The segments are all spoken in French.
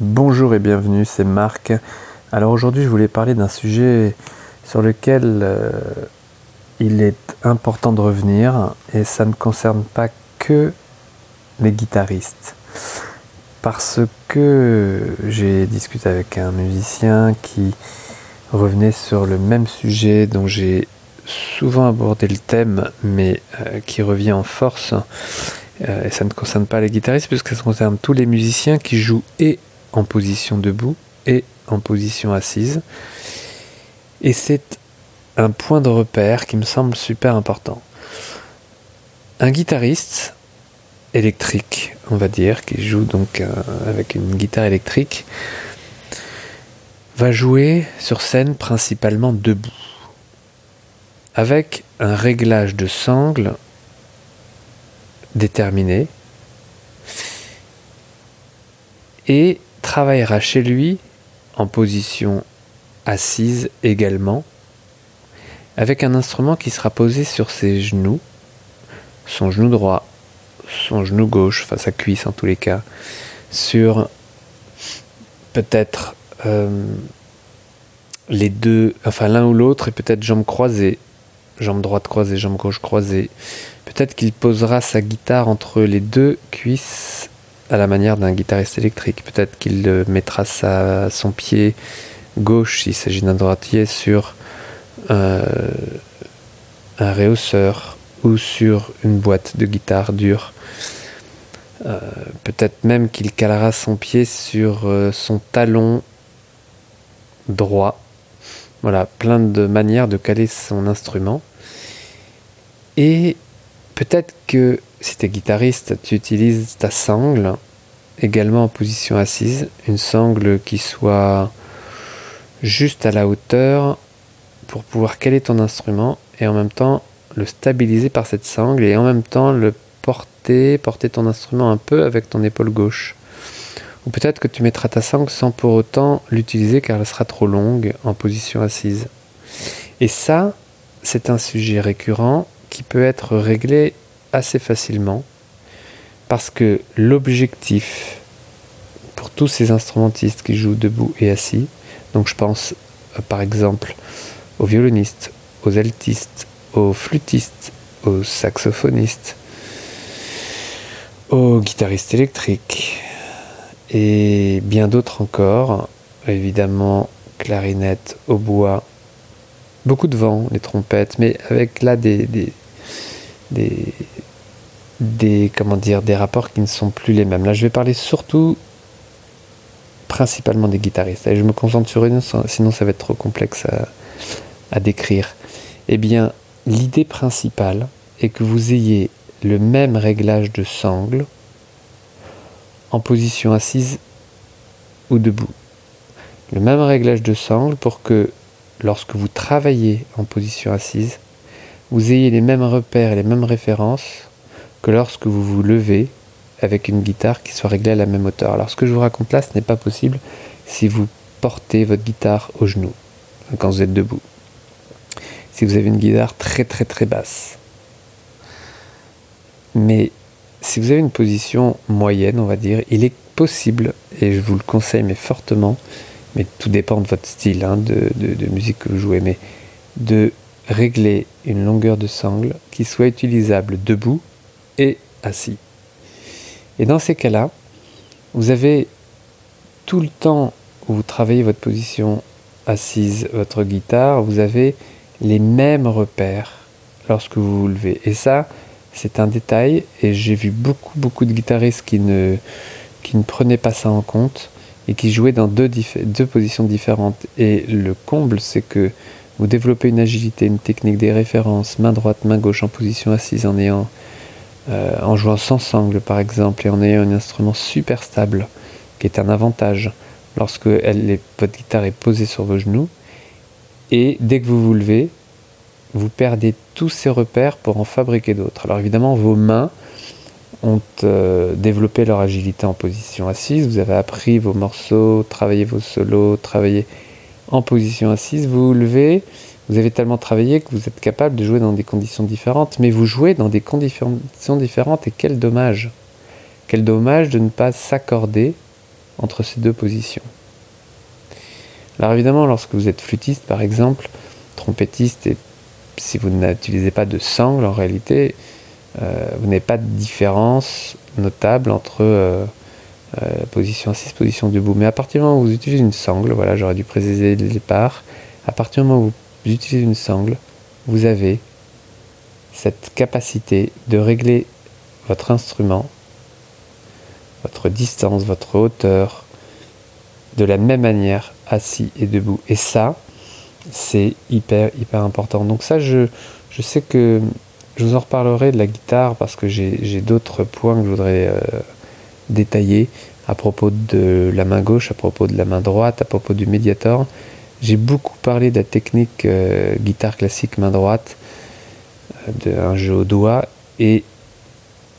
Bonjour et bienvenue, c'est Marc. Alors aujourd'hui je voulais parler d'un sujet sur lequel euh, il est important de revenir et ça ne concerne pas que les guitaristes. Parce que j'ai discuté avec un musicien qui revenait sur le même sujet dont j'ai souvent abordé le thème mais euh, qui revient en force. Euh, et ça ne concerne pas les guitaristes puisque ça concerne tous les musiciens qui jouent et en position debout et en position assise. Et c'est un point de repère qui me semble super important. Un guitariste électrique, on va dire, qui joue donc euh, avec une guitare électrique, va jouer sur scène principalement debout, avec un réglage de sangle déterminé, et travaillera chez lui en position assise également, avec un instrument qui sera posé sur ses genoux, son genou droit, son genou gauche, enfin sa cuisse en tous les cas, sur peut-être euh, les deux, enfin l'un ou l'autre, et peut-être jambes croisées, jambe droite croisée, jambe gauche croisée. Peut-être qu'il posera sa guitare entre les deux cuisses à la manière d'un guitariste électrique. Peut-être qu'il mettra son pied gauche, s'il s'agit d'un droitier, sur un, un réhausseur ou sur une boîte de guitare dure. Euh, peut-être même qu'il calera son pied sur euh, son talon droit. Voilà, plein de manières de caler son instrument. Et peut-être que si tu es guitariste, tu utilises ta sangle également en position assise, une sangle qui soit juste à la hauteur pour pouvoir caler ton instrument et en même temps le stabiliser par cette sangle et en même temps le porter, porter ton instrument un peu avec ton épaule gauche. Ou peut-être que tu mettras ta sangle sans pour autant l'utiliser car elle sera trop longue en position assise. Et ça, c'est un sujet récurrent qui peut être réglé assez facilement parce que l'objectif pour tous ces instrumentistes qui jouent debout et assis, donc je pense euh, par exemple aux violonistes, aux altistes, aux flûtistes, aux saxophonistes, aux guitaristes électriques et bien d'autres encore, évidemment clarinette, hautbois, beaucoup de vent, les trompettes, mais avec là des, comment dire, des rapports qui ne sont plus les mêmes. Là, je vais parler surtout principalement des guitaristes. Et je me concentre sur une, sinon ça va être trop complexe à, à décrire. Eh bien, l'idée principale est que vous ayez le même réglage de sangle en position assise ou debout. Le même réglage de sangle pour que lorsque vous travaillez en position assise, vous ayez les mêmes repères et les mêmes références que lorsque vous vous levez avec une guitare qui soit réglée à la même hauteur. Alors ce que je vous raconte là, ce n'est pas possible si vous portez votre guitare au genou quand vous êtes debout. Si vous avez une guitare très très très basse. Mais si vous avez une position moyenne, on va dire, il est possible, et je vous le conseille mais fortement, mais tout dépend de votre style hein, de, de musique que vous jouez, mais de régler une longueur de sangle qui soit utilisable debout assis. Et dans ces cas-là, vous avez tout le temps où vous travaillez votre position assise, votre guitare, vous avez les mêmes repères lorsque vous vous levez. Et ça, c'est un détail, et j'ai vu beaucoup, beaucoup de guitaristes qui ne, qui ne prenaient pas ça en compte et qui jouaient dans deux, deux positions différentes. Et le comble, c'est que vous développez une agilité, une technique des références, main droite, main gauche en position assise en ayant euh, en jouant sans sangle par exemple et en ayant un instrument super stable qui est un avantage lorsque votre guitare est posée sur vos genoux. Et dès que vous vous levez vous perdez tous ces repères pour en fabriquer d'autres. Alors évidemment vos mains ont euh, développé leur agilité en position assise, vous avez appris vos morceaux, travaillé vos solos, travaillé en position assise, vous vous levez, vous avez tellement travaillé que vous êtes capable de jouer dans des conditions différentes, mais vous jouez dans des conditions différentes et quel dommage. Quel dommage de ne pas s'accorder entre ces deux positions. Alors évidemment, lorsque vous êtes flûtiste par exemple, trompettiste, et si vous n'utilisez pas de sangle en réalité, euh, vous n'avez pas de différence notable entre euh, euh, position assise, position debout. Mais à partir du moment où vous utilisez une sangle, voilà, j'aurais dû préciser le départ, à partir du moment où vous utilisez une sangle, vous avez cette capacité de régler votre instrument, votre distance, votre hauteur, de la même manière, assis et debout. Et ça, c'est hyper, hyper important. Donc ça, je, je sais que je vous en reparlerai de la guitare parce que j'ai d'autres points que je voudrais euh, détailler à propos de la main gauche, à propos de la main droite, à propos du médiator. J'ai beaucoup parlé de la technique euh, guitare classique main droite, euh, d'un jeu au doigt, et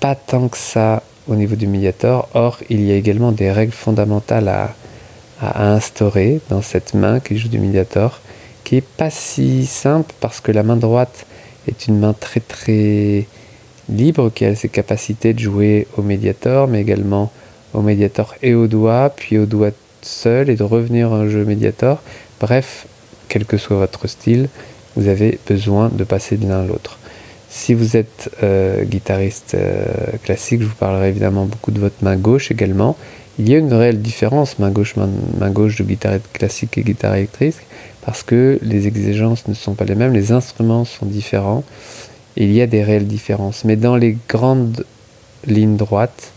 pas tant que ça au niveau du médiator. Or, il y a également des règles fondamentales à, instaurer dans cette main qui joue du médiator, qui est pas si simple parce que la main droite est une main très très libre qui a ses capacités de jouer au médiator, mais également au médiator et au doigt, puis au doigt seul et de revenir à un jeu médiator. Bref, quel que soit votre style, vous avez besoin de passer de l'un à l'autre. Si vous êtes euh, guitariste euh, classique, je vous parlerai évidemment beaucoup de votre main gauche également. Il y a une réelle différence main gauche, main, gauche de guitare classique et guitare électrique parce que les exigences ne sont pas les mêmes, les instruments sont différents il y a des réelles différences. Mais dans les grandes lignes droites,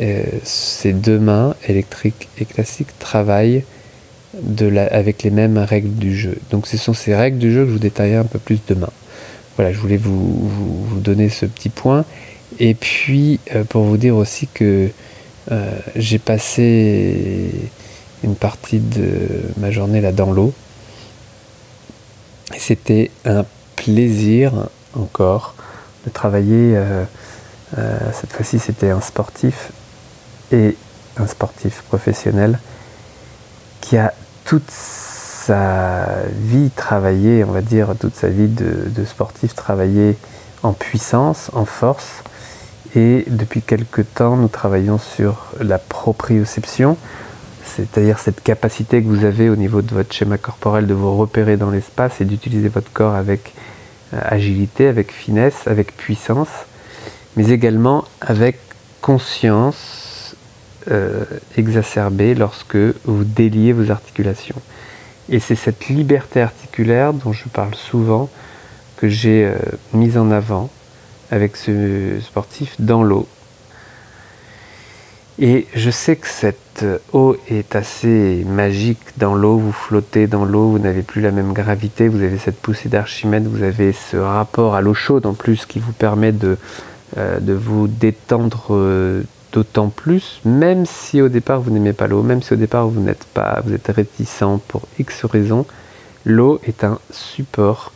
euh, ces deux mains, électriques et classiques, travaillent avec les mêmes règles du jeu. Donc ce sont ces règles du jeu que je vous détaillerai un peu plus demain. Voilà, je voulais vous, donner ce petit point. Et puis, euh, pour vous dire aussi que euh, j'ai passé une partie de ma journée là dans l'eau. C'était un plaisir encore de travailler. Euh, cette fois-ci, c'était un sportif et un sportif professionnel qui a toute sa vie travaillé, on va dire, toute sa vie de, sportif travaillé en puissance, en force. Et depuis quelque temps, nous travaillons sur la proprioception, c'est-à-dire cette capacité que vous avez au niveau de votre schéma corporel de vous repérer dans l'espace et d'utiliser votre corps avec euh, agilité, avec finesse, avec puissance, mais également avec conscience euh, exacerbée lorsque vous déliez vos articulations. Et c'est cette liberté articulaire dont je parle souvent que j'ai euh, mise en avant avec ce sportif dans l'eau et je sais que cette eau est assez magique dans l'eau, vous flottez dans l'eau, vous n'avez plus la même gravité, vous avez cette poussée d'Archimède, vous avez ce rapport à l'eau chaude en plus qui vous permet de, euh, de vous détendre euh, d'autant plus, même si au départ vous n'aimez pas l'eau, même si au départ vous n'êtes pas, vous êtes réticent pour X raisons, l'eau est un support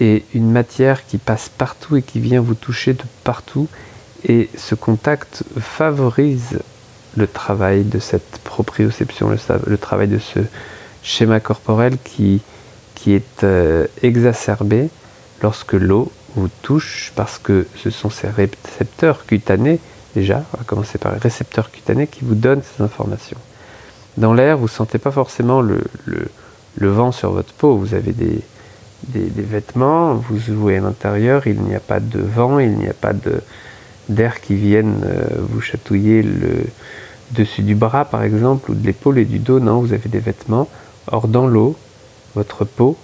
et une matière qui passe partout et qui vient vous toucher de partout. Et ce contact favorise le travail de cette proprioception, le, travail de ce schéma corporel qui, qui est euh, exacerbé lorsque l'eau vous touche parce que ce sont ces récepteurs cutanés, déjà, on va commencer par les récepteurs cutanés qui vous donnent ces informations. Dans l'air, vous ne sentez pas forcément le, vent sur votre peau, vous avez des, vêtements, vous jouez à l'intérieur, il n'y a pas de vent, il n'y a pas d'air qui vienne euh, vous chatouiller le, dessus du bras par exemple, ou de l'épaule et du dos, non, vous avez des vêtements. Or dans l'eau, votre peau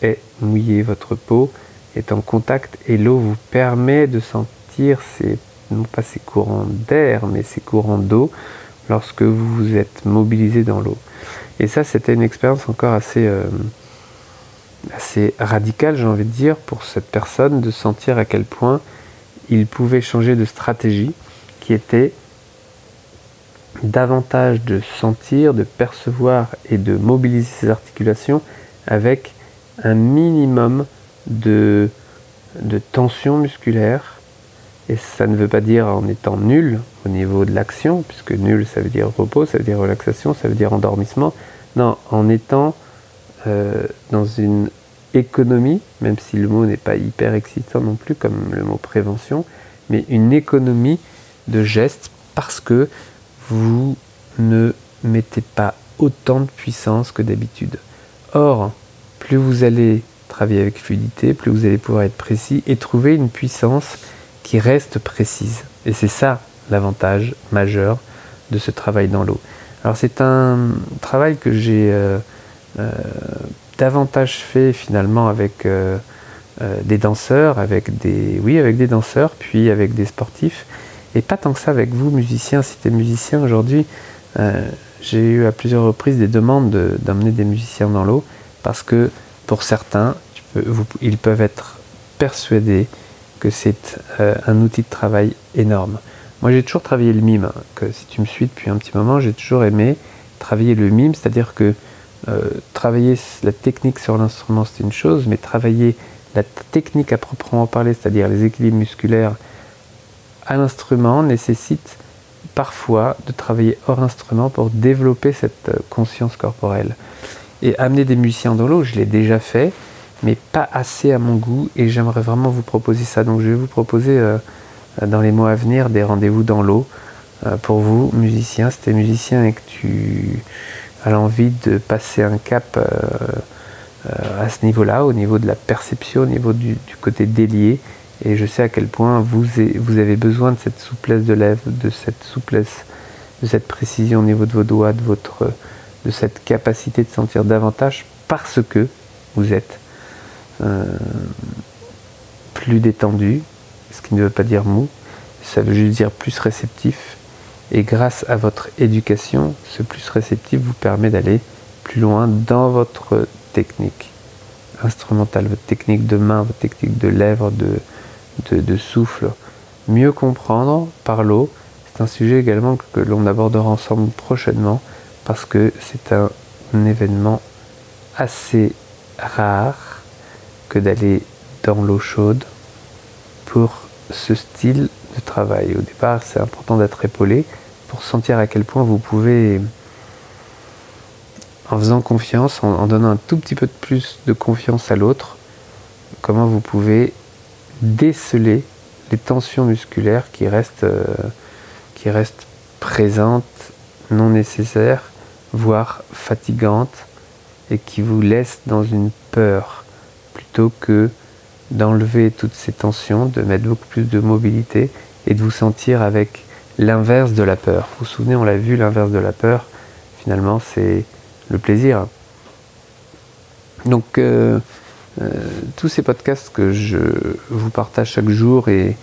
est mouillée, votre peau est en contact et l'eau vous permet de sentir ces, non pas ces courants d'air, mais ces courants d'eau lorsque vous vous êtes mobilisé dans l'eau. Et ça, c'était une expérience encore assez, euh, assez radicale, j'ai envie de dire, pour cette personne de sentir à quel point il pouvait changer de stratégie qui était davantage de sentir, de percevoir et de mobiliser ses articulations avec un minimum de, de tension musculaire. Et ça ne veut pas dire en étant nul au niveau de l'action, puisque nul ça veut dire repos, ça veut dire relaxation, ça veut dire endormissement. Non, en étant euh, dans une économie, même si le mot n'est pas hyper excitant non plus comme le mot prévention, mais une économie de gestes parce que vous ne mettez pas autant de puissance que d'habitude. Or, plus vous allez travailler avec fluidité, plus vous allez pouvoir être précis et trouver une puissance qui reste précise. Et c'est ça l'avantage majeur de ce travail dans l'eau. Alors c'est un travail que j'ai euh, euh, davantage fait finalement avec euh, des danseurs, avec des oui avec des danseurs, puis avec des sportifs, et pas tant que ça avec vous musiciens. Si tu es musicien aujourd'hui, j'ai eu à plusieurs reprises des demandes d'emmener des musiciens dans l'eau parce que pour certains, ils peuvent être persuadés que c'est euh, un outil de travail énorme. Moi, j'ai toujours travaillé le mime. Hein, que si tu me suis depuis un petit moment, j'ai toujours aimé travailler le mime, c'est-à-dire que euh, travailler la technique sur l'instrument, c'est une chose, mais travailler la technique à proprement parler, c'est-à-dire les équilibres musculaires à l'instrument, nécessite parfois de travailler hors instrument pour développer cette euh, conscience corporelle. Et amener des musiciens dans l'eau, je l'ai déjà fait, mais pas assez à mon goût, et j'aimerais vraiment vous proposer ça. Donc je vais vous proposer euh, dans les mois à venir des rendez-vous dans l'eau euh, pour vous, musiciens. Si tu es musicien et que tu as l'envie de passer un cap à ce niveau-là, au niveau de la perception, au niveau du, côté délié, et je sais à quel point vous, vous avez besoin de cette souplesse de lèvres, de cette souplesse, de cette précision au niveau de vos doigts, de, votre, de cette capacité de sentir davantage parce que vous êtes euh, plus détendu, ce qui ne veut pas dire mou, ça veut juste dire plus réceptif. Et grâce à votre éducation, ce plus réceptif vous permet d'aller plus loin dans votre technique instrumentale, votre technique de main, votre technique de lèvres, de, de, souffle, mieux comprendre par l'eau. C'est un sujet également que l'on abordera ensemble prochainement parce que c'est un, événement assez rare que d'aller dans l'eau chaude pour ce style de travail. Au départ, c'est important d'être épaulé pour sentir à quel point vous pouvez, en faisant confiance, en donnant un tout petit peu de plus de confiance à l'autre, comment vous pouvez déceler les tensions musculaires qui restent, euh, qui restent présentes, non nécessaires, voire fatigantes, et qui vous laissent dans une peur, plutôt que d'enlever toutes ces tensions, de mettre beaucoup plus de mobilité et de vous sentir avec l'inverse de la peur. Vous vous souvenez, on l'a vu, l'inverse de la peur, finalement, c'est le plaisir. Donc, euh, euh, tous ces podcasts que je vous partage chaque jour et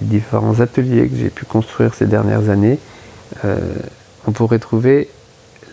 les différents ateliers que j'ai pu construire ces dernières années, euh, on pourrait trouver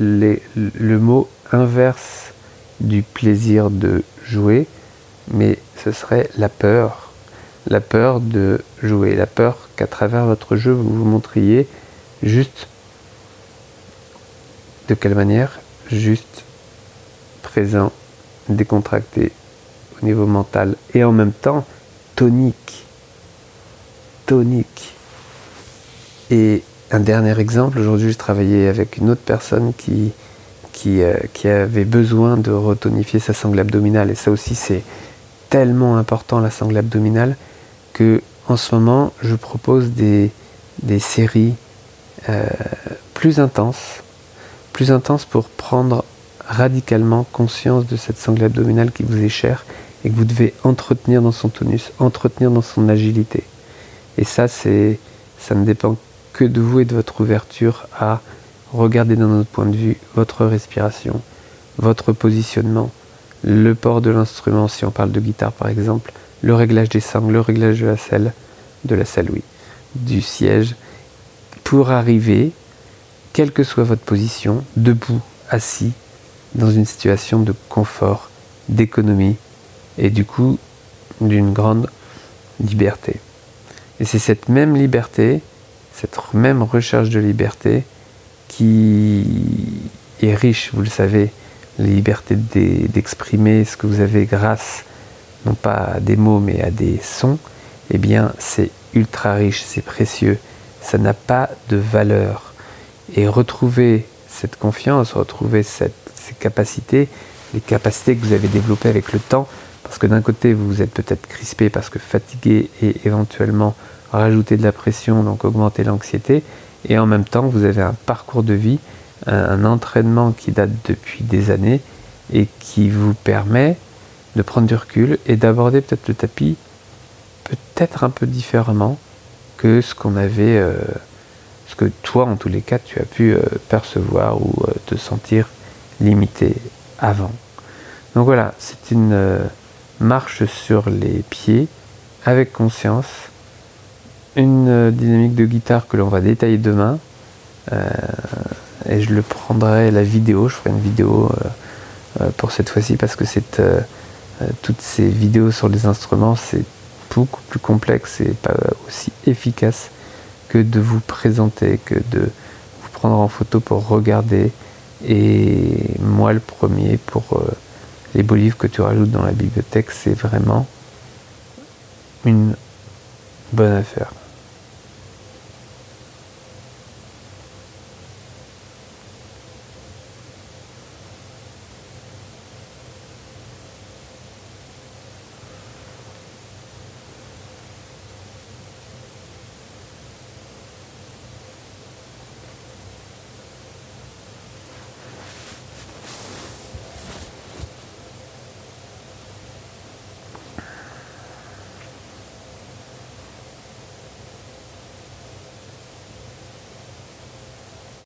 le mot inverse du plaisir de jouer, mais ce serait la peur. La peur de jouer, la peur qu'à travers votre jeu vous vous montriez juste de quelle manière Juste présent, décontracté, au niveau mental et en même temps tonique. Tonique. Et un dernier exemple, aujourd'hui je travaillais avec une autre personne qui, qui, euh, qui avait besoin de retonifier sa sangle abdominale. Et ça aussi c'est tellement important la sangle abdominale que en ce moment je propose des, séries euh, plus intenses, plus intenses pour prendre radicalement conscience de cette sangle abdominale qui vous est chère et que vous devez entretenir dans son tonus, entretenir dans son agilité. Et ça, c'est, ça ne dépend que de vous et de votre ouverture à regarder dans notre point de vue votre respiration, votre positionnement, le port de l'instrument, si on parle de guitare par exemple, le réglage des sangles, le réglage de la selle, de la selle, oui, du siège, pour arriver, quelle que soit votre position, debout, assis, dans une situation de confort, d'économie, et du coup d'une grande liberté. Et c'est cette même liberté, cette même recherche de liberté qui est riche, vous le savez, la liberté d'exprimer ce que vous avez grâce, non pas à des mots, mais à des sons, eh bien c'est ultra riche, c'est précieux, ça n'a pas de valeur. Et retrouver cette confiance, retrouver ces capacités, les capacités que vous avez développées avec le temps, parce que d'un côté, vous êtes peut-être crispé parce que fatigué et éventuellement rajouter de la pression, donc augmenter l'anxiété. Et en même temps, vous avez un parcours de vie un entraînement qui date depuis des années et qui vous permet de prendre du recul et d'aborder peut-être le tapis peut-être un peu différemment que ce qu'on avait, euh, ce que toi en tous les cas tu as pu euh, percevoir ou euh, te sentir limité avant. Donc voilà, c'est une marche sur les pieds avec conscience, une dynamique de guitare que l'on va détailler demain. Et je le prendrai la vidéo, je ferai une vidéo pour cette fois-ci parce que c'est toutes ces vidéos sur les instruments, c'est beaucoup plus complexe et pas aussi efficace que de vous présenter, que de vous prendre en photo pour regarder. Et moi, le premier, pour euh, les beaux livres que tu rajoutes dans la bibliothèque, c'est vraiment une bonne affaire.